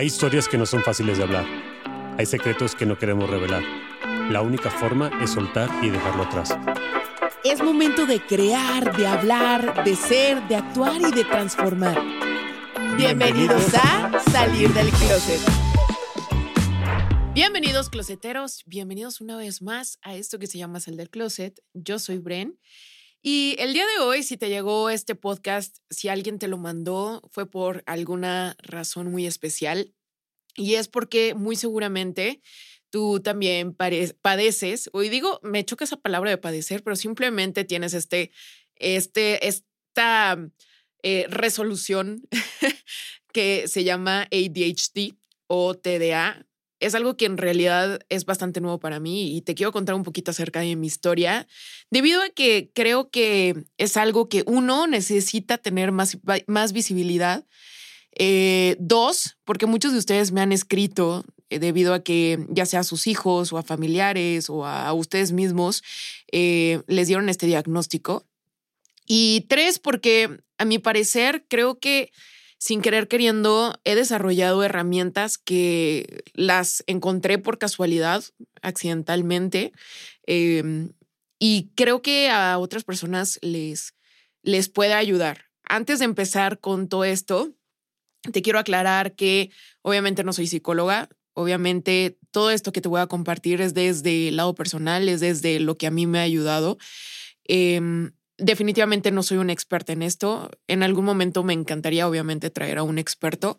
Hay historias que no son fáciles de hablar. Hay secretos que no queremos revelar. La única forma es soltar y dejarlo atrás. Es momento de crear, de hablar, de ser, de actuar y de transformar. Bienvenidos a Salir del Closet. Bienvenidos closeteros, bienvenidos una vez más a esto que se llama Sal del Closet. Yo soy Bren y el día de hoy, si te llegó este podcast, si alguien te lo mandó, fue por alguna razón muy especial. Y es porque muy seguramente tú también padeces, hoy digo, me choca esa palabra de padecer, pero simplemente tienes este, este, esta eh, resolución que se llama ADHD o TDA, es algo que en realidad es bastante nuevo para mí y te quiero contar un poquito acerca de mi historia, debido a que creo que es algo que uno necesita tener más, más visibilidad. Eh, dos, porque muchos de ustedes me han escrito eh, debido a que ya sea a sus hijos o a familiares o a, ustedes mismos eh, les dieron este diagnóstico. Y tres, porque a mi parecer creo que sin querer queriendo, he desarrollado herramientas que las encontré por casualidad, accidentalmente, em, y creo que a otras personas les, les puede ayudar. Antes de empezar con todo esto, te quiero aclarar que obviamente no soy psicóloga, obviamente todo esto que te voy a compartir es desde el lado personal, es desde lo que a mí me ha ayudado. Em, definitivamente no soy una experta en esto. En algún momento me encantaría, obviamente, traer a un experto.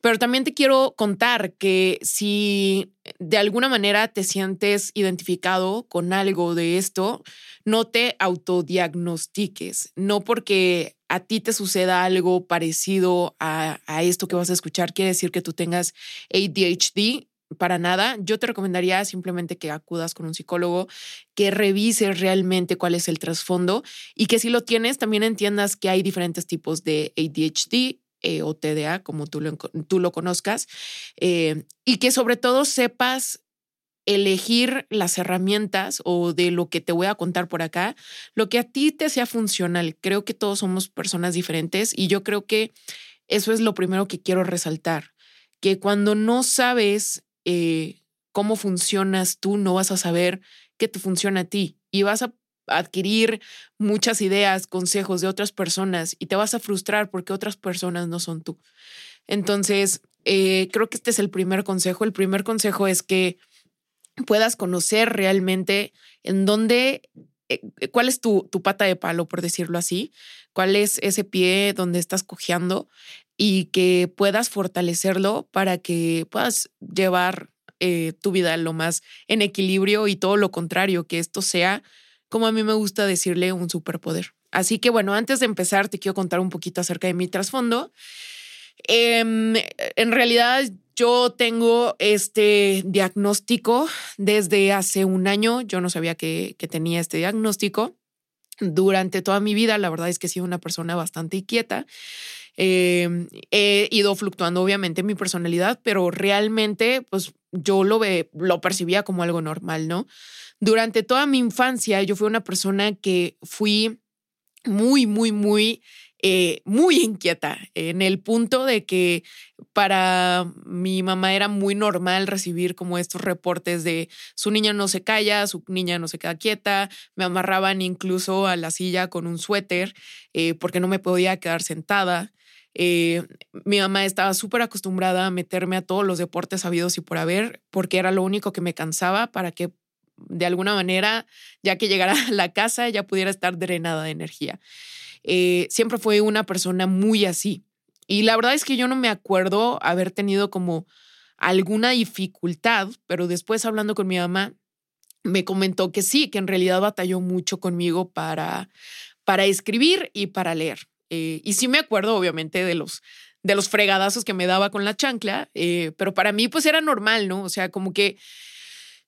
Pero también te quiero contar que si de alguna manera te sientes identificado con algo de esto, no te autodiagnostiques, no porque a ti te suceda algo parecido a, a, esto que vas a escuchar, quiere decir que tú tengas ADHD para nada. Yo te recomendaría simplemente que acudas con un psicólogo, que revises realmente cuál es el trasfondo y que si lo tienes, también entiendas que hay diferentes tipos de ADHD. Eh, o TDA, como tú lo, tú lo conozcas, eh, y que sobre todo sepas elegir las herramientas o de lo que te voy a contar por acá, lo que a ti te sea funcional. Creo que todos somos personas diferentes y yo creo que eso es lo primero que quiero resaltar, que cuando no sabes eh, cómo funcionas tú, no vas a saber qué te funciona a ti y vas a adquirir muchas ideas, consejos de otras personas y te vas a frustrar porque otras personas no son tú. Entonces, eh, creo que este es el primer consejo. El primer consejo es que puedas conocer realmente en dónde, eh, cuál es tu, tu pata de palo, por decirlo así, cuál es ese pie donde estás cojeando y que puedas fortalecerlo para que puedas llevar eh, tu vida lo más en equilibrio y todo lo contrario, que esto sea, como a mí me gusta decirle, un superpoder. Así que bueno, antes de empezar, te quiero contar un poquito acerca de mi trasfondo. Em, en realidad, yo tengo este diagnóstico desde hace un año. Yo no sabía que, que tenía este diagnóstico. Durante toda mi vida, la verdad es que he sido una persona bastante inquieta. Em, he ido fluctuando obviamente mi personalidad, pero realmente pues yo lo, ve, lo percibía como algo normal, ¿no? Durante toda mi infancia yo fui una persona que fui muy, muy, muy eh, muy inquieta, en el punto de que para mi mamá era muy normal recibir como estos reportes de su niña no se calla, su niña no se queda quieta, me amarraban incluso a la silla con un suéter eh, porque no me podía quedar sentada. Eh, mi mamá estaba súper acostumbrada a meterme a todos los deportes habidos y por haber, porque era lo único que me cansaba para que de alguna manera, ya que llegara a la casa, ya pudiera estar drenada de energía. Eh, siempre fue una persona muy así. Y la verdad es que yo no me acuerdo haber tenido como alguna dificultad, pero después hablando con mi mamá, me comentó que sí, que en realidad batalló mucho conmigo para, para escribir y para leer. Eh, y sí me acuerdo obviamente de los, de los fregadazos que me daba con la chancla, eh, pero para mí pues era normal, ¿no? O sea, como que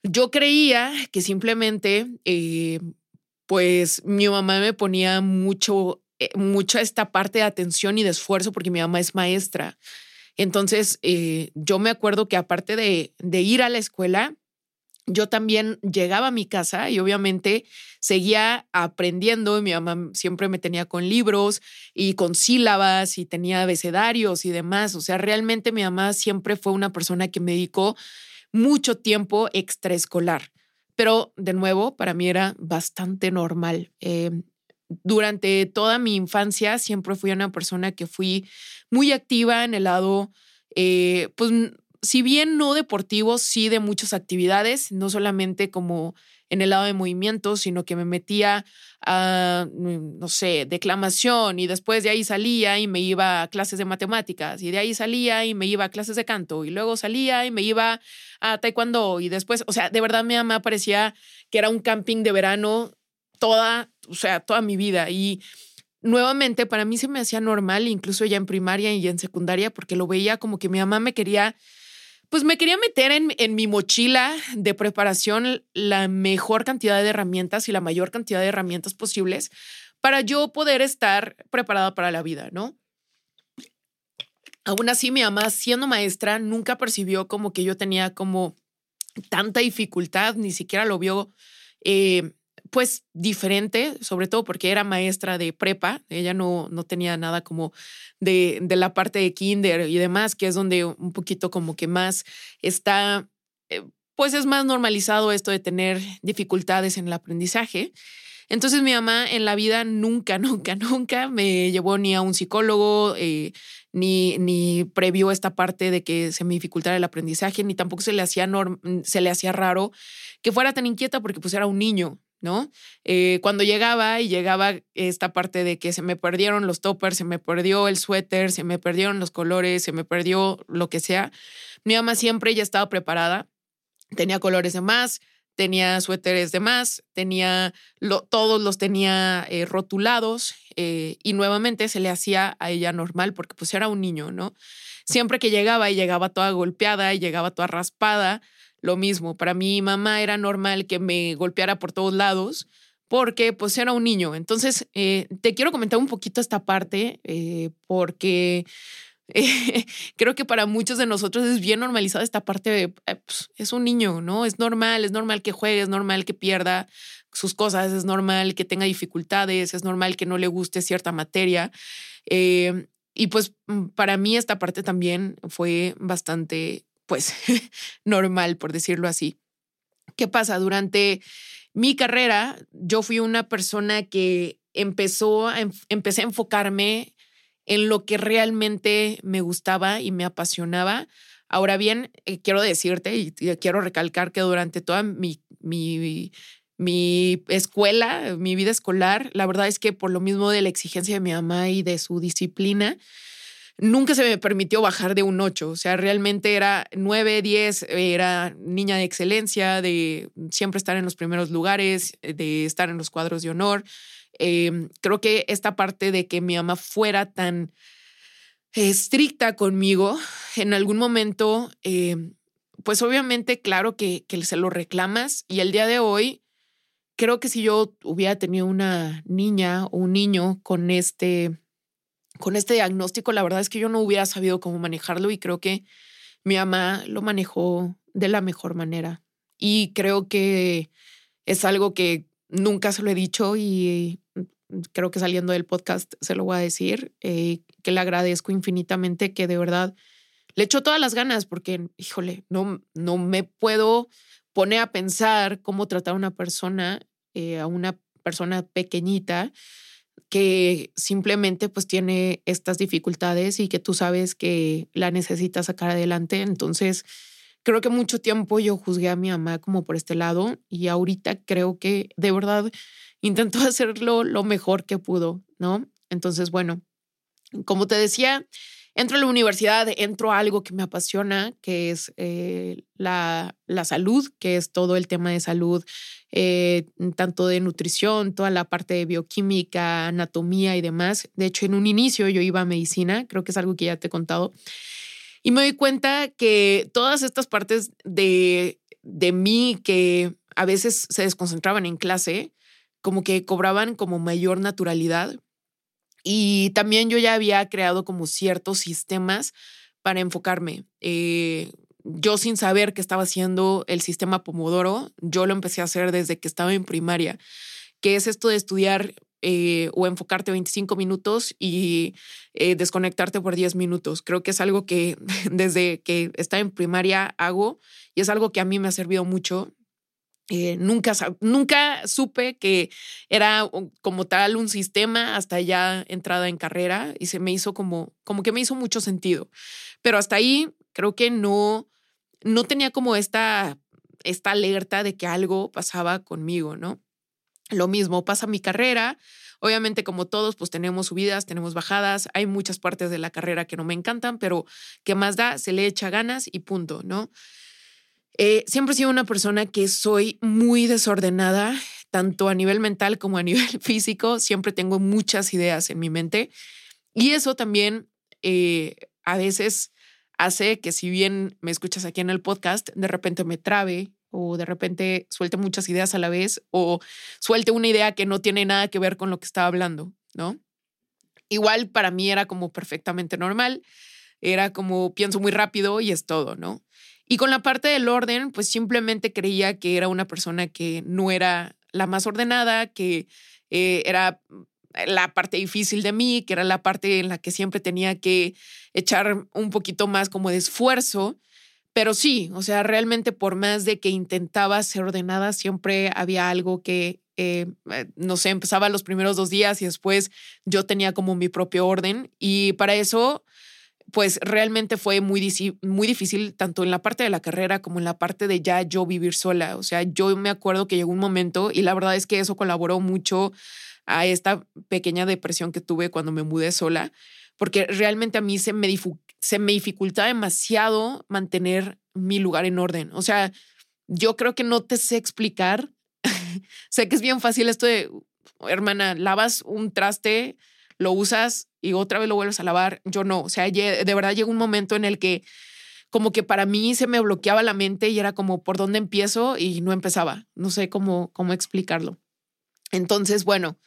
yo creía que simplemente eh, pues mi mamá me ponía mucho, mucha esta parte de atención y de esfuerzo porque mi mamá es maestra. Entonces, yo me acuerdo que aparte de, de ir a la escuela, yo también llegaba a mi casa y obviamente seguía aprendiendo. Mi mamá siempre me tenía con libros y con sílabas y tenía abecedarios y demás. O sea, realmente mi mamá siempre fue una persona que me dedicó mucho tiempo extraescolar. Pero de nuevo, para mí era bastante normal. Eh, durante toda mi infancia siempre fui una persona que fui muy activa en el lado, eh, pues si bien no deportivo, sí de muchas actividades, no solamente como en el lado de movimiento, sino que me metía a, mm, no sé, declamación y después de ahí salía y me iba a clases de matemáticas y de ahí salía y me iba a clases de canto y luego salía y me iba a taekwondo y después, o sea, de verdad mi mamá parecía que era un camping de verano toda, o sea, toda mi vida. Y nuevamente para mí se me hacía normal, incluso ya en primaria y en secundaria, porque lo veía como que mi mamá me quería pues me quería meter en, en, mi mochila de preparación la mejor cantidad de herramientas y la mayor cantidad de herramientas posibles para yo poder estar preparada para la vida, ¿no? Aún así, mi mamá, siendo maestra, nunca percibió como que yo tenía como tanta dificultad, ni siquiera lo vio eh, pues diferente, sobre todo porque era maestra de prepa, ella no, no tenía nada como de, de, la parte de kinder y demás, que es donde un poquito como que más está, eh, pues es más normalizado esto de tener dificultades en el aprendizaje. Entonces mi mamá en la vida nunca, nunca, nunca me llevó ni a un psicólogo, eh, ni, ni previó esta parte de que se me dificultara el aprendizaje, ni tampoco se le hacía, se le hacía raro que fuera tan inquieta porque pues era un niño, ¿no? Eh, cuando llegaba y llegaba esta parte de que se me perdieron los toppers, se me perdió el suéter, se me perdieron los colores, se me perdió lo que sea, mi mamá siempre ya estaba preparada, tenía colores de más, tenía suéteres de más, tenía todos los tenía eh, rotulados eh, y nuevamente se le hacía a ella normal porque pues era un niño, ¿no? Siempre que llegaba y llegaba toda golpeada y llegaba toda raspada, lo mismo. Para mi mamá era normal que me golpeara por todos lados porque pues era un niño. Entonces, eh, te quiero comentar un poquito esta parte eh, porque eh, creo que para muchos de nosotros es bien normalizada esta parte de, pues, es un niño, ¿no? Es normal, es normal que juegue, es normal que pierda sus cosas, es normal que tenga dificultades, es normal que no le guste cierta materia. y pues mm, para mí esta parte también fue bastante pues normal, por decirlo así. ¿Qué pasa? Durante mi carrera, yo fui una persona que empezó empecé a enfocarme en lo que realmente me gustaba y me apasionaba. Ahora bien, eh, quiero decirte y, quiero recalcar que durante toda mi, mi, mi escuela, mi vida escolar, la verdad es que por lo mismo de la exigencia de mi mamá y de su disciplina, nunca se me permitió bajar de un 8, o sea, realmente era 9, 10, era niña de excelencia, de siempre estar en los primeros lugares, de estar en los cuadros de honor. Em, creo que esta parte de que mi mamá fuera tan estricta conmigo, en algún momento, em, pues obviamente, claro que, que se lo reclamas y el día de hoy, creo que si yo hubiera tenido una niña o un niño con este con este diagnóstico, la verdad es que yo no hubiera sabido cómo manejarlo y creo que mi mamá lo manejó de la mejor manera. Y creo que es algo que nunca se lo he dicho y creo que saliendo del podcast se lo voy a decir, eh, que le agradezco infinitamente que de verdad le echó todas las ganas porque, híjole, no, no me puedo poner a pensar cómo tratar a una persona, eh, a una persona pequeñita que simplemente pues tiene estas dificultades y que tú sabes que la necesitas sacar adelante. Entonces, creo que mucho tiempo yo juzgué a mi mamá como por este lado y ahorita creo que de verdad intentó hacerlo lo mejor que pudo, ¿no? Entonces, bueno, como te decía, entro a la universidad, entro a algo que me apasiona, que es eh, la, la, salud, que es todo el tema de salud, eh, tanto de nutrición, toda la parte de bioquímica, anatomía y demás. De hecho, en un inicio yo iba a medicina, creo que es algo que ya te he contado. Y me doy cuenta que todas estas partes de, de mí que a veces se desconcentraban en clase, como que cobraban como mayor naturalidad. Y también yo ya había creado como ciertos sistemas para enfocarme. Eh, yo sin saber que estaba haciendo el sistema Pomodoro, yo lo empecé a hacer desde que estaba en primaria, que es esto de estudiar eh, o enfocarte 25 minutos y eh, desconectarte por 10 minutos. Creo que es algo que desde que estaba en primaria hago y es algo que a mí me ha servido mucho. Eh, nunca, nunca supe que era como tal un sistema hasta ya entrada en carrera y se me hizo como, como que me hizo mucho sentido. Pero hasta ahí creo que no, no tenía como esta, esta alerta de que algo pasaba conmigo, ¿no? Lo mismo pasa mi carrera. Obviamente, como todos, pues tenemos subidas, tenemos bajadas. Hay muchas partes de la carrera que no me encantan, pero ¿qué más da? Se le echa ganas y punto, ¿no? Eh, siempre he sido una persona que soy muy desordenada, tanto a nivel mental como a nivel físico. Siempre tengo muchas ideas en mi mente. Y eso también eh, a veces hace que si bien me escuchas aquí en el podcast, de repente me trabe o de repente suelte muchas ideas a la vez o suelte una idea que no tiene nada que ver con lo que estaba hablando, ¿no? Igual para mí era como perfectamente normal, era como pienso muy rápido y es todo, ¿no? Y con la parte del orden, pues simplemente creía que era una persona que no era la más ordenada, que eh, era la parte difícil de mí, que era la parte en la que siempre tenía que echar un poquito más como de esfuerzo pero sí, o sea, realmente por más de que intentaba ser ordenada, siempre había algo que, eh, eh, no sé, empezaba los primeros dos días y después yo tenía como mi propio orden. Y para eso, pues realmente fue muy, muy difícil, tanto en la parte de la carrera como en la parte de ya yo vivir sola. O sea, yo me acuerdo que llegó un momento y la verdad es que eso colaboró mucho a esta pequeña depresión que tuve cuando me mudé sola, porque realmente a mí se me, se me dificulta demasiado mantener mi lugar en orden. O sea, yo creo que no te sé explicar. sé que es bien fácil esto de, hermana, lavas un traste, lo usas y otra vez lo vuelves a lavar. Yo no. O sea, de verdad llegó un momento en el que como que para mí se me bloqueaba la mente y era como por dónde empiezo y no empezaba. No sé cómo, cómo explicarlo. Entonces, bueno,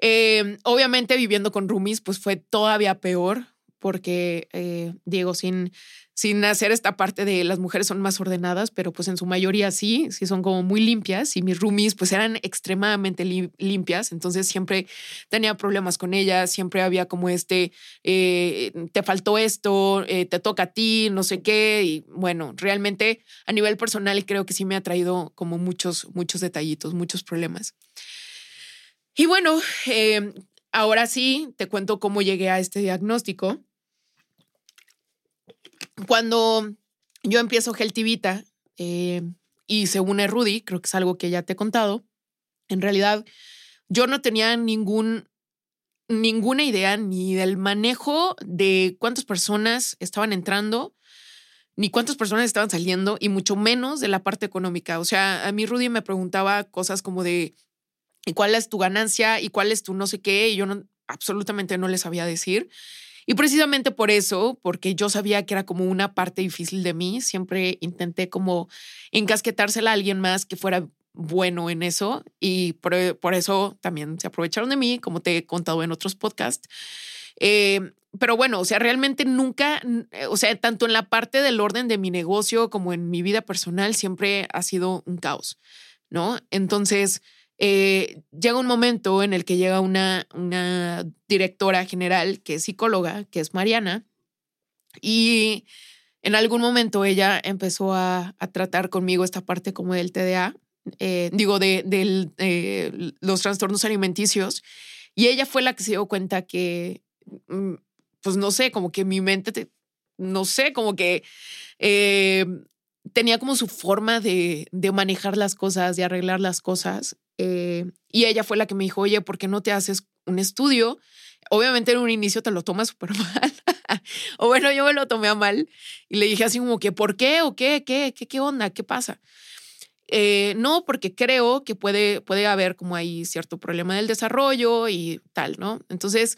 eh, obviamente viviendo con roomies, pues fue todavía peor porque, eh, Diego, sin, sin hacer esta parte de las mujeres son más ordenadas, pero pues en su mayoría sí, sí son como muy limpias y mis roomies pues eran extremadamente limpias, entonces siempre tenía problemas con ellas, siempre había como este, eh, te faltó esto, eh, te toca a ti, no sé qué, y bueno, realmente a nivel personal creo que sí me ha traído como muchos, muchos detallitos, muchos problemas. Y bueno, ahora sí, te cuento cómo llegué a este diagnóstico. Cuando yo empiezo Geltivita eh, y se une Rudy, creo que es algo que ya te he contado, en realidad yo no tenía ningún, ninguna idea ni del manejo de cuántas personas estaban entrando, ni cuántas personas estaban saliendo, y mucho menos de la parte económica. O sea, a mí Rudy me preguntaba cosas como de, ¿y cuál es tu ganancia? ¿Y cuál es tu no sé qué? Y yo absolutamente no les sabía decir. Y precisamente por eso, porque yo sabía que era como una parte difícil de mí, siempre intenté como encasquetársela a alguien más que fuera bueno en eso y por, eso también se aprovecharon de mí, como te he contado en otros podcasts. Eh, pero bueno, o sea, realmente nunca, o sea, tanto en la parte del orden de mi negocio como en mi vida personal, siempre ha sido un caos, ¿no? Entonces, eh, llega un momento en el que llega una, una directora general que es psicóloga, que es Mariana, y en algún momento ella empezó a, tratar conmigo esta parte como del TDA, eh, digo, de, los trastornos alimenticios, y ella fue la que se dio cuenta que, mm, pues no sé, como que mi mente, no sé, como que eh, tenía como su forma de, de, manejar las cosas, de arreglar las cosas. Eh, y ella fue la que me dijo, oye, ¿por qué no te haces un estudio? Obviamente en un inicio te lo tomas súper mal o bueno, yo me lo tomé a mal y le dije así como que, ¿por qué? ¿O qué? ¿Qué? ¿Qué, qué onda? ¿Qué pasa? Eh, no, porque creo que puede, puede haber como ahí cierto problema del desarrollo y tal, ¿no? Entonces,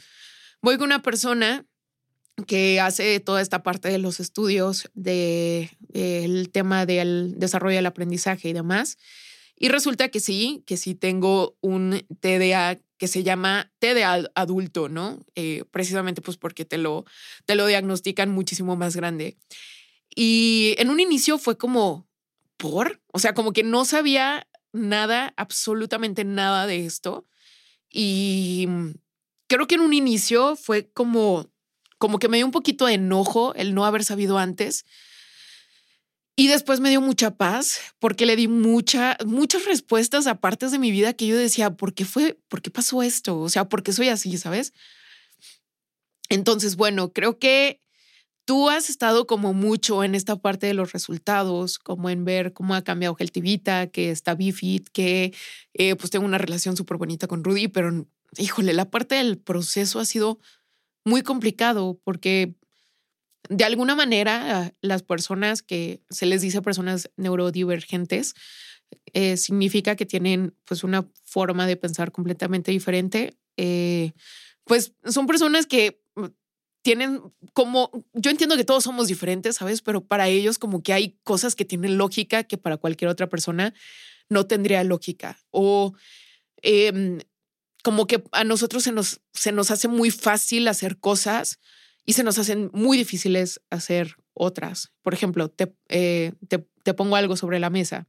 voy con una persona que hace toda esta parte de los estudios del de, tema del desarrollo del aprendizaje y demás. Y resulta que sí, que sí tengo un TDA que se llama TDA adulto, ¿no? Eh, precisamente pues porque te lo, te lo diagnostican muchísimo más grande. Y en un inicio fue como, ¿por? O sea, como que no sabía nada, absolutamente nada de esto. Y creo que en un inicio fue como, como que me dio un poquito de enojo el no haber sabido antes. Y después me dio mucha paz porque le di mucha, muchas respuestas a partes de mi vida que yo decía, ¿por qué fue? ¿Por qué pasó esto? O sea, ¿por qué soy así? ¿Sabes? Entonces, bueno, creo que tú has estado como mucho en esta parte de los resultados, como en ver cómo ha cambiado Geltivita, que está Bifit, que eh, pues tengo una relación súper bonita con Rudy, pero híjole, la parte del proceso ha sido muy complicado porque de alguna manera las personas que se les dice personas neurodivergentes eh, significa que tienen pues una forma de pensar completamente diferente. Eh, pues son personas que mm, tienen como, yo entiendo que todos somos diferentes, ¿sabes? Pero para ellos como que hay cosas que tienen lógica que para cualquier otra persona no tendría lógica. O em, como que a nosotros se nos, se nos hace muy fácil hacer cosas y se nos hacen muy difíciles hacer otras. Por ejemplo, te, eh, te, te pongo algo sobre la mesa.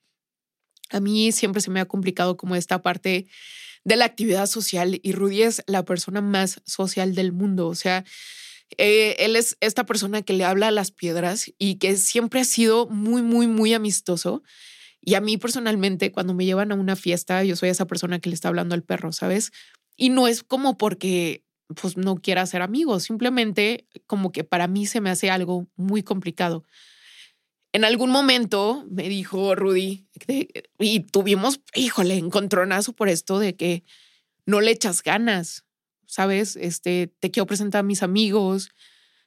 A mí siempre se me ha complicado como esta parte de la actividad social y Rudy es la persona más social del mundo. O sea, eh, él es esta persona que le habla a las piedras y que siempre ha sido muy, muy, muy amistoso. Y a mí personalmente, cuando me llevan a una fiesta, yo soy esa persona que le está hablando al perro, ¿sabes? Y no es como porque pues no quiera ser amigos, simplemente como que para mí se me hace algo muy complicado. En algún momento me dijo Rudy, y tuvimos, híjole, encontronazo por esto de que no le echas ganas, ¿sabes? Este, te quiero presentar a mis amigos,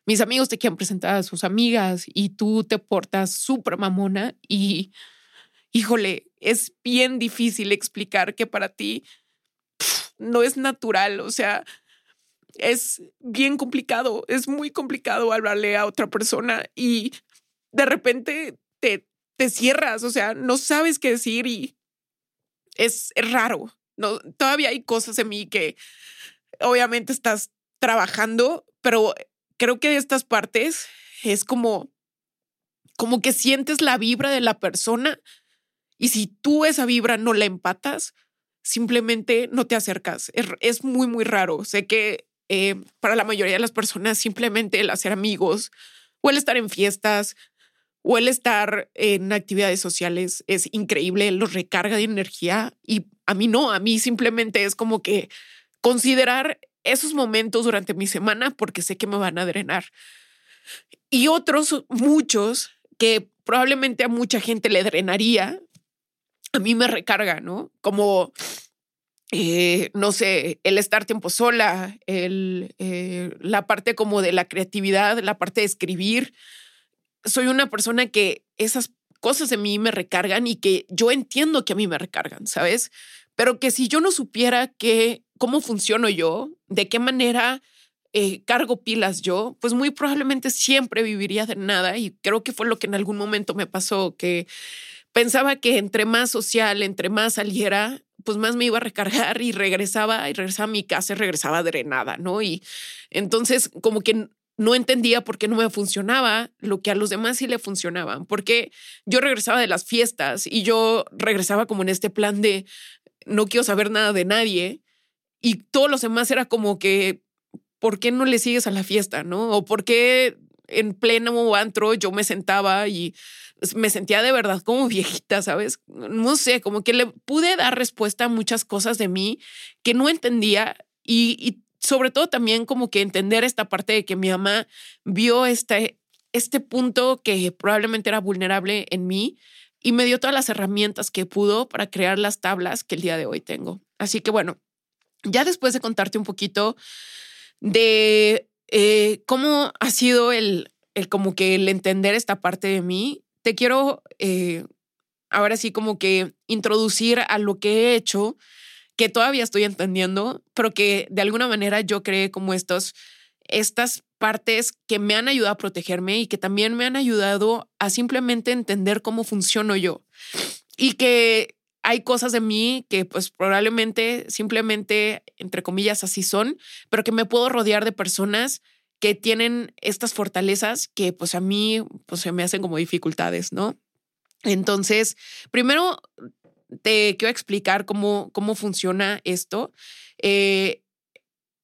mis amigos te quieren presentar a sus amigas y tú te portas súper mamona y, híjole, es bien difícil explicar que para ti no es natural, o sea, es bien complicado, es muy complicado hablarle a otra persona y de repente te, te cierras, o sea, no sabes qué decir y es, es raro. No, todavía hay cosas en mí que obviamente estás trabajando, pero creo que de estas partes es como, como que sientes la vibra de la persona y si tú esa vibra no la empatas, simplemente no te acercas. Es, muy, muy raro. Sé que eh, para la mayoría de las personas simplemente el hacer amigos o el estar en fiestas o el estar en actividades sociales es increíble, los recarga de energía y a mí no, a mí simplemente es como que considerar esos momentos durante mi semana porque sé que me van a drenar. Y otros, muchos, que probablemente a mucha gente le drenaría, a mí me recarga, ¿no? Como, eh, no sé, el estar tiempo sola, el, eh, la parte como de la creatividad, la parte de escribir. Soy una persona que esas cosas de mí me recargan y que yo entiendo que a mí me recargan, ¿sabes? Pero que si yo no supiera que cómo funciono yo, de qué manera eh, cargo pilas yo, pues muy probablemente siempre viviría de nada y creo que fue lo que en algún momento me pasó, que pensaba que entre más social, entre más saliera, pues más me iba a recargar y regresaba y regresaba a mi casa y regresaba drenada, ¿no? Y entonces como que no entendía por qué no me funcionaba lo que a los demás sí le funcionaban, porque yo regresaba de las fiestas y yo regresaba como en este plan de no quiero saber nada de nadie. Y todos los demás era como que, ¿por qué no le sigues a la fiesta? ¿No? O por qué en pleno antro yo me sentaba y me sentía de verdad como viejita, ¿sabes? No sé, como que le pude dar respuesta a muchas cosas de mí que no entendía y, y sobre todo también como que entender esta parte de que mi mamá vio este, este punto que probablemente era vulnerable en mí y me dio todas las herramientas que pudo para crear las tablas que el día de hoy tengo. Así que bueno, ya después de contarte un poquito de eh, cómo ha sido el, el, como que el entender esta parte de mí. Te quiero eh, ahora sí como que introducir a lo que he hecho, que todavía estoy entendiendo, pero que de alguna manera yo creé como estos, estas partes que me han ayudado a protegerme y que también me han ayudado a simplemente entender cómo funciono yo. Y que hay cosas de mí que pues probablemente simplemente, entre comillas, así son, pero que me puedo rodear de personas que tienen estas fortalezas que pues a mí pues se me hacen como dificultades, ¿no? Entonces, primero te quiero explicar cómo, cómo funciona esto. Eh,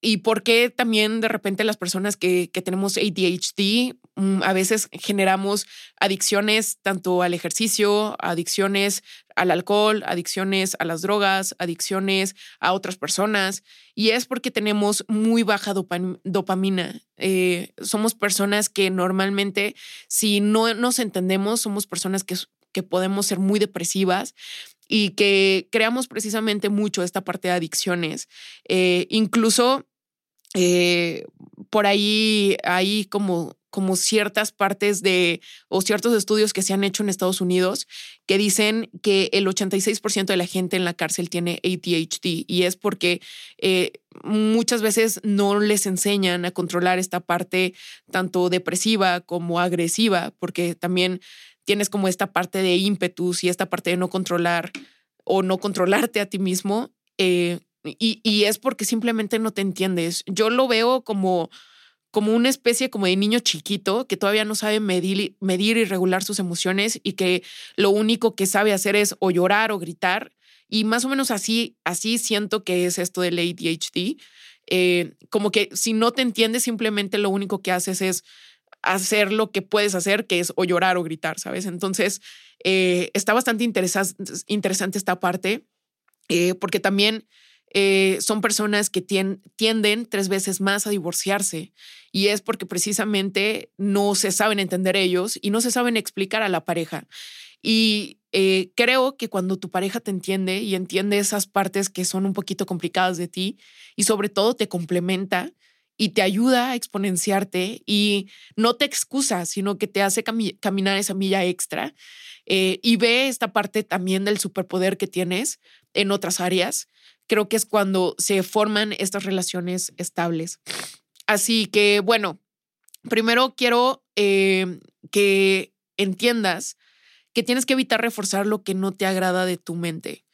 y por qué también de repente las personas que, que tenemos ADHD a veces generamos adicciones tanto al ejercicio, adicciones al alcohol, adicciones a las drogas, adicciones a otras personas. Y es porque tenemos muy baja dopamina. Eh, somos personas que normalmente, si no nos entendemos, somos personas que, que podemos ser muy depresivas y que creamos precisamente mucho esta parte de adicciones. Eh, incluso eh, por ahí hay como, como ciertas partes de o ciertos estudios que se han hecho en Estados Unidos que dicen que el 86% de la gente en la cárcel tiene ADHD y es porque eh, muchas veces no les enseñan a controlar esta parte tanto depresiva como agresiva, porque también tienes como esta parte de ímpetus y esta parte de no controlar o no controlarte a ti mismo. Eh, y, es porque simplemente no te entiendes. Yo lo veo como, como una especie como de niño chiquito que todavía no sabe medir, medir y regular sus emociones y que lo único que sabe hacer es o llorar o gritar. Y más o menos así, así siento que es esto del ADHD. Eh, como que si no te entiendes, simplemente lo único que haces es hacer lo que puedes hacer, que es o llorar o gritar, ¿sabes? Entonces, eh, está bastante interesante esta parte, eh, porque también eh, son personas que tienden tres veces más a divorciarse y es porque precisamente no se saben entender ellos y no se saben explicar a la pareja. Y creo que cuando tu pareja te entiende y entiende esas partes que son un poquito complicadas de ti y sobre todo te complementa, y te ayuda a exponenciarte y no te excusa, sino que te hace caminar esa milla extra eh, y ve esta parte también del superpoder que tienes en otras áreas. Creo que es cuando se forman estas relaciones estables. Así que, bueno, primero quiero eh, que entiendas que tienes que evitar reforzar lo que no te agrada de tu mente.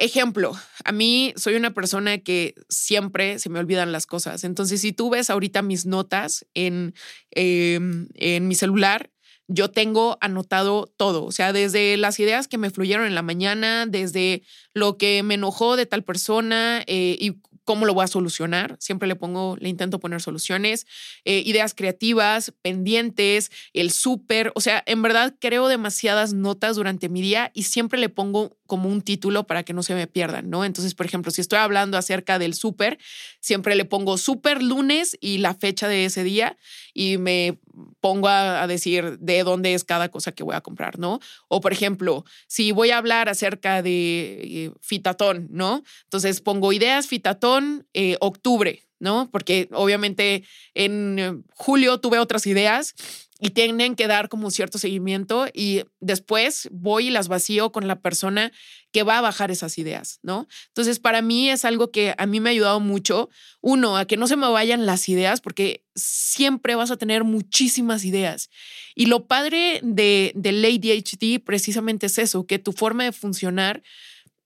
Ejemplo, a mí soy una persona que siempre se me olvidan las cosas. Entonces, si tú ves ahorita mis notas en, em, en mi celular, yo tengo anotado todo, o sea, desde las ideas que me fluyeron en la mañana, desde lo que me enojó de tal persona eh, y cómo lo voy a solucionar. Siempre le pongo, le intento poner soluciones, eh, ideas creativas, pendientes, el súper. O sea, en verdad creo demasiadas notas durante mi día y siempre le pongo como un título para que no se me pierdan, ¿no? Entonces, por ejemplo, si estoy hablando acerca del súper, siempre le pongo súper lunes y la fecha de ese día y me pongo a, decir de dónde es cada cosa que voy a comprar, ¿no? O, por ejemplo, si voy a hablar acerca de eh, fitatón, ¿no? Entonces pongo ideas fitatón eh, octubre, ¿no? Porque obviamente en eh, julio tuve otras ideas y tienen que dar como cierto seguimiento y después voy y las vacío con la persona que va a bajar esas ideas, ¿no? Entonces, para mí es algo que a mí me ha ayudado mucho, uno, a que no se me vayan las ideas, porque siempre vas a tener muchísimas ideas. Y lo padre de, del ADHD precisamente es eso, que tu forma de funcionar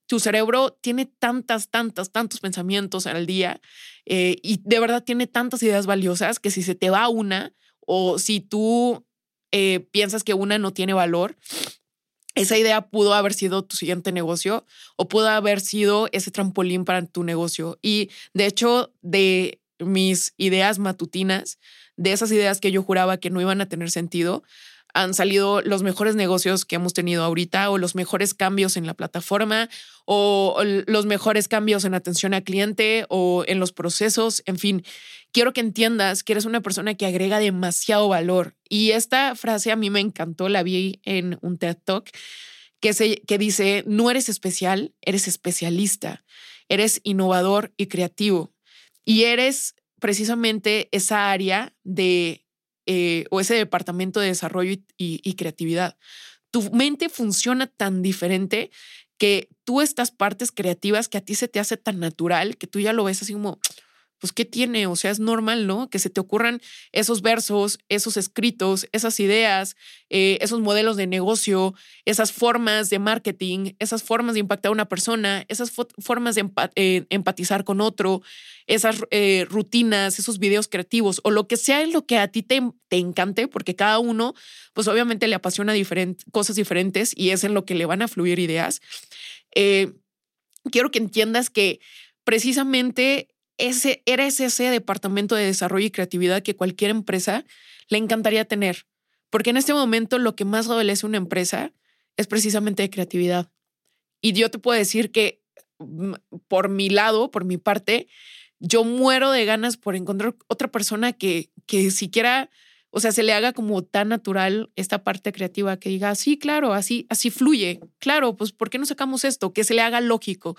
tu cerebro tiene tantas, tantas, tantos pensamientos al día eh, y de verdad tiene tantas ideas valiosas que si se te va una, o si tú eh, piensas que una no tiene valor, esa idea pudo haber sido tu siguiente negocio o pudo haber sido ese trampolín para tu negocio. Y de hecho, de mis ideas matutinas, de esas ideas que yo juraba que no iban a tener sentido, han salido los mejores negocios que hemos tenido ahorita o los mejores cambios en la plataforma o los mejores cambios en atención al cliente o en los procesos, en fin quiero que entiendas que eres una persona que agrega demasiado valor. Y esta frase a mí me encantó, la vi en un TED Talk, que, se, que dice, no eres especial, eres especialista, eres innovador y creativo. Y eres precisamente esa área de, eh, o ese departamento de desarrollo y creatividad. Tu mente funciona tan diferente que tú estas partes creativas que a ti se te hace tan natural que tú ya lo ves así como, pues, ¿qué tiene? O sea, es normal, ¿no? Que se te ocurran esos versos, esos escritos, esas ideas, eh, esos modelos de negocio, esas formas de marketing, esas formas de impactar a una persona, esas formas de eh, empatizar con otro, esas eh, rutinas, esos videos creativos o lo que sea en lo que a ti te, te encante, porque cada uno, pues obviamente le apasiona cosas diferentes y es en lo que le van a fluir ideas. quiero que entiendas que precisamente ese, eres ese departamento de desarrollo y creatividad que cualquier empresa le encantaría tener. Porque en este momento lo que más adolece una empresa es precisamente de creatividad. Y yo te puedo decir que mm, por mi lado, por mi parte, yo muero de ganas por encontrar otra persona que, que siquiera, o sea, se le haga como tan natural esta parte creativa que diga, sí, claro, así, así fluye. Claro, pues, ¿por qué no sacamos esto? Que se le haga lógico.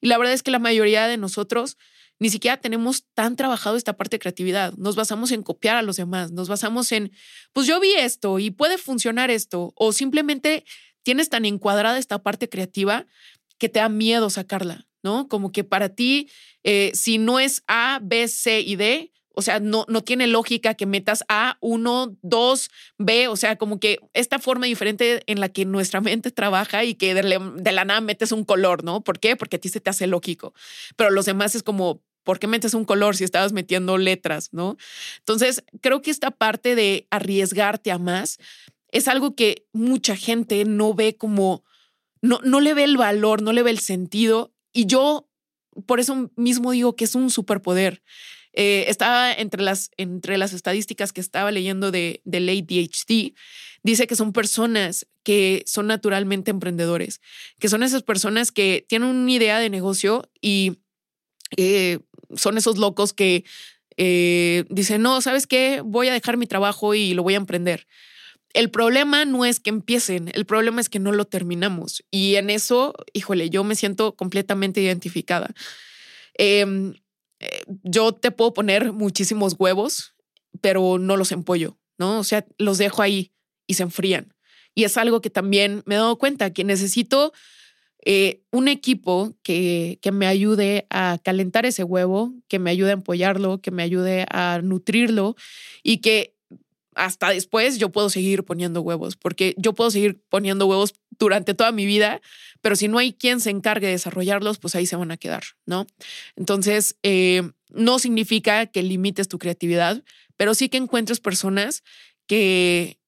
Y la verdad es que la mayoría de nosotros ni siquiera tenemos tan trabajado esta parte de creatividad. Nos basamos en copiar a los demás, nos basamos en, pues yo vi esto y puede funcionar esto, o simplemente tienes tan encuadrada esta parte creativa que te da miedo sacarla, ¿no? Como que para ti, eh, si no es A, B, C y D, o sea, no, no tiene lógica que metas A, 1, 2, B, o sea, como que esta forma diferente en la que nuestra mente trabaja y que de, de, la nada metes un color, ¿no? ¿Por qué? Porque a ti se te hace lógico, pero los demás es como, ¿por qué metes un color si estabas metiendo letras, no? Entonces, creo que esta parte de arriesgarte a más es algo que mucha gente no ve como, no, no le ve el valor, no le ve el sentido. Y yo, por eso mismo digo que es un superpoder. Eh, estaba entre las, entre las estadísticas que estaba leyendo de, del ADHD, dice que son personas que son naturalmente emprendedores, que son esas personas que tienen una idea de negocio y eh, son esos locos que eh, dicen, no, ¿sabes qué? Voy a dejar mi trabajo y lo voy a emprender. El problema no es que empiecen, el problema es que no lo terminamos. Y en eso, híjole, yo me siento completamente identificada. Em, eh, yo te puedo poner muchísimos huevos, pero no los empollo, ¿no? O sea, los dejo ahí y se enfrían. Y es algo que también me he dado cuenta, que necesito eh, un equipo que, que me ayude a calentar ese huevo, que me ayude a empollarlo, que me ayude a nutrirlo y que hasta después yo puedo seguir poniendo huevos, porque yo puedo seguir poniendo huevos durante toda mi vida, pero si no hay quien se encargue de desarrollarlos, pues ahí se van a quedar, ¿no? Entonces, eh, no significa que limites tu creatividad, pero sí que encuentres personas que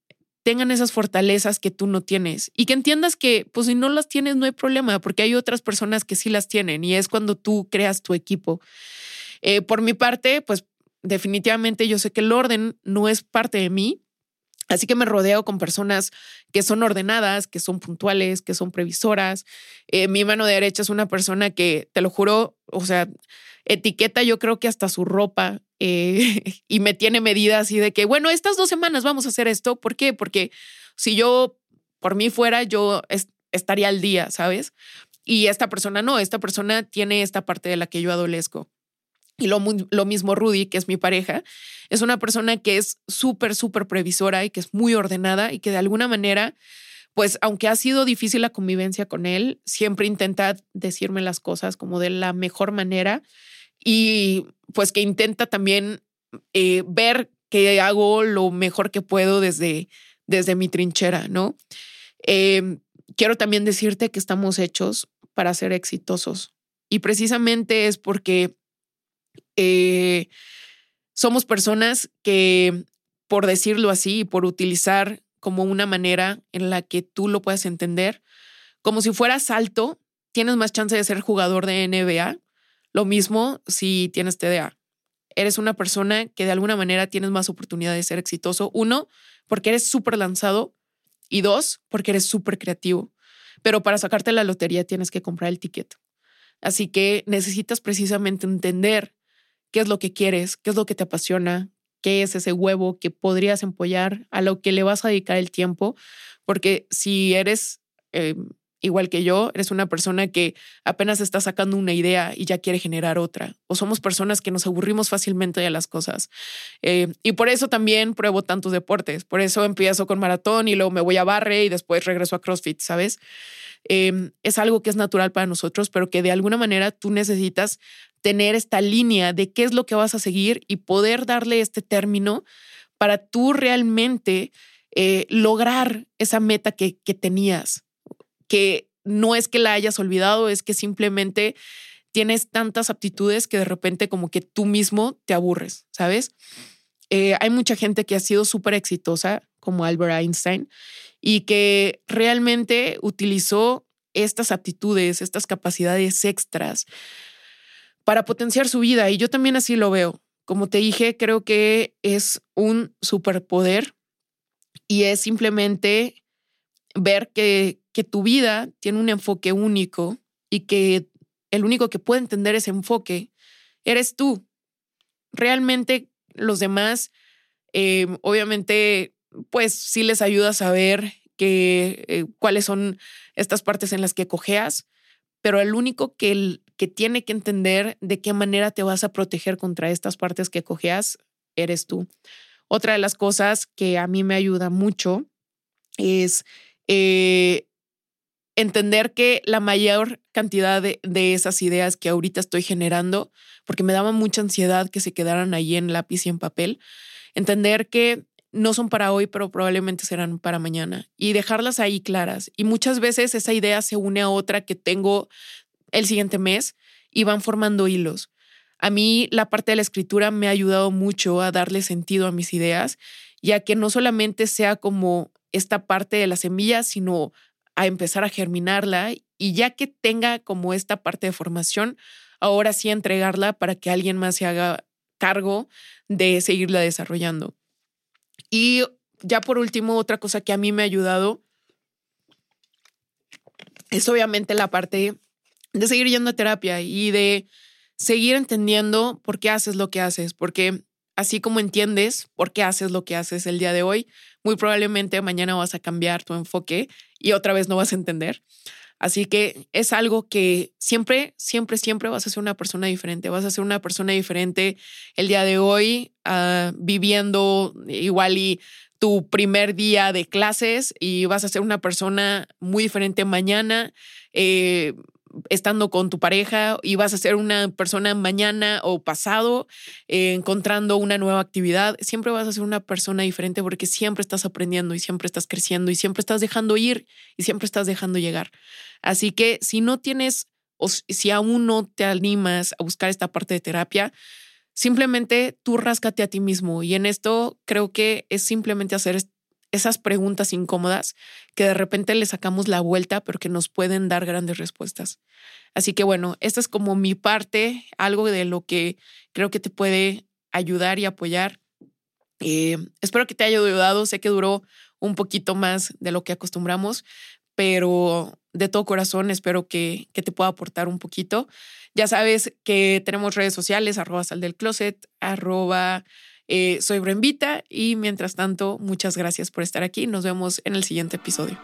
tengan esas fortalezas que tú no tienes y que entiendas que, pues si no las tienes, no hay problema, porque hay otras personas que sí las tienen y es cuando tú creas tu equipo. Eh, por mi parte, pues definitivamente yo sé que el orden no es parte de mí, Así que me rodeo con personas que son ordenadas, que son puntuales, que son previsoras. Eh, mi mano derecha es una persona que, te lo juro, o sea, etiqueta yo creo que hasta su ropa eh, y me tiene medidas así de que, bueno, estas dos semanas vamos a hacer esto. ¿Por qué? Porque si yo por mí fuera, yo estaría al día, ¿sabes? Y esta persona no, esta persona tiene esta parte de la que yo adolezco. Y lo, lo mismo Rudy, que es mi pareja, es una persona que es súper, súper previsora y que es muy ordenada y que de alguna manera, pues aunque ha sido difícil la convivencia con él, siempre intenta decirme las cosas como de la mejor manera y pues que intenta también eh, ver que hago lo mejor que puedo desde, desde mi trinchera, ¿no? Em, quiero también decirte que estamos hechos para ser exitosos y precisamente es porque eh, somos personas que, por decirlo así, por utilizar como una manera en la que tú lo puedas entender, como si fueras alto, tienes más chance de ser jugador de NBA. Lo mismo si tienes TDA. Eres una persona que de alguna manera tienes más oportunidad de ser exitoso. Uno, porque eres súper lanzado. Y dos, porque eres súper creativo. Pero para sacarte la lotería tienes que comprar el ticket. Así que necesitas precisamente entender qué es lo que quieres, qué es lo que te apasiona, qué es ese huevo que podrías empollar, a lo que le vas a dedicar el tiempo, porque si eres eh, igual que yo, eres una persona que apenas está sacando una idea y ya quiere generar otra. O somos personas que nos aburrimos fácilmente de las cosas. Eh, y por eso también pruebo tantos deportes. Por eso empiezo con maratón y luego me voy a barre y después regreso a CrossFit, ¿sabes? Em, es algo que es natural para nosotros, pero que de alguna manera tú necesitas tener esta línea de qué es lo que vas a seguir y poder darle este término para tú realmente eh, lograr esa meta que, que tenías que no es que la hayas olvidado, es que simplemente tienes tantas aptitudes que de repente como que tú mismo te aburres, ¿sabes? Eh, hay mucha gente que ha sido súper exitosa, como Albert Einstein, y que realmente utilizó estas aptitudes, estas capacidades extras para potenciar su vida. Y yo también así lo veo. Como te dije, creo que es un superpoder y es simplemente ver que, que tu vida tiene un enfoque único y que el único que puede entender ese enfoque eres tú. Realmente los demás, eh, obviamente, pues sí les ayuda a saber eh, cuáles son estas partes en las que cojeas, pero el único que, el, que tiene que entender de qué manera te vas a proteger contra estas partes que cojeas eres tú. Otra de las cosas que a mí me ayuda mucho es eh, entender que la mayor cantidad de, esas ideas que ahorita estoy generando, porque me daba mucha ansiedad que se quedaran ahí en lápiz y en papel, entender que no son para hoy, pero probablemente serán para mañana y dejarlas ahí claras. Y muchas veces esa idea se une a otra que tengo el siguiente mes y van formando hilos. A mí la parte de la escritura me ha ayudado mucho a darle sentido a mis ideas, ya que no solamente sea como esta parte de la semilla, sino a empezar a germinarla y ya que tenga como esta parte de formación, ahora sí entregarla para que alguien más se haga cargo de seguirla desarrollando. Y ya por último, otra cosa que a mí me ha ayudado es obviamente la parte de seguir yendo a terapia y de seguir entendiendo por qué haces lo que haces, porque así como entiendes por qué haces lo que haces el día de hoy, muy probablemente mañana vas a cambiar tu enfoque y otra vez no vas a entender. Así que es algo que siempre, siempre, siempre vas a ser una persona diferente. Vas a ser una persona diferente el día de hoy, ah, viviendo igual y tu primer día de clases y vas a ser una persona muy diferente mañana. Eh, estando con tu pareja y vas a ser una persona mañana o pasado eh, encontrando una nueva actividad, siempre vas a ser una persona diferente porque siempre estás aprendiendo y siempre estás creciendo y siempre estás dejando ir y siempre estás dejando llegar. Así que si no tienes o si aún no te animas a buscar esta parte de terapia, simplemente tú ráscate a ti mismo y en esto creo que es simplemente hacer esas preguntas incómodas que de repente le sacamos la vuelta, pero que nos pueden dar grandes respuestas. Así que bueno, esta es como mi parte, algo de lo que creo que te puede ayudar y apoyar. Eh, espero que te haya ayudado. Sé que duró un poquito más de lo que acostumbramos, pero de todo corazón espero que, que te pueda aportar un poquito. Ya sabes que tenemos redes sociales, arroba sal del closet, arroba eh, soy Brenvita y mientras tanto, muchas gracias por estar aquí. Nos vemos en el siguiente episodio.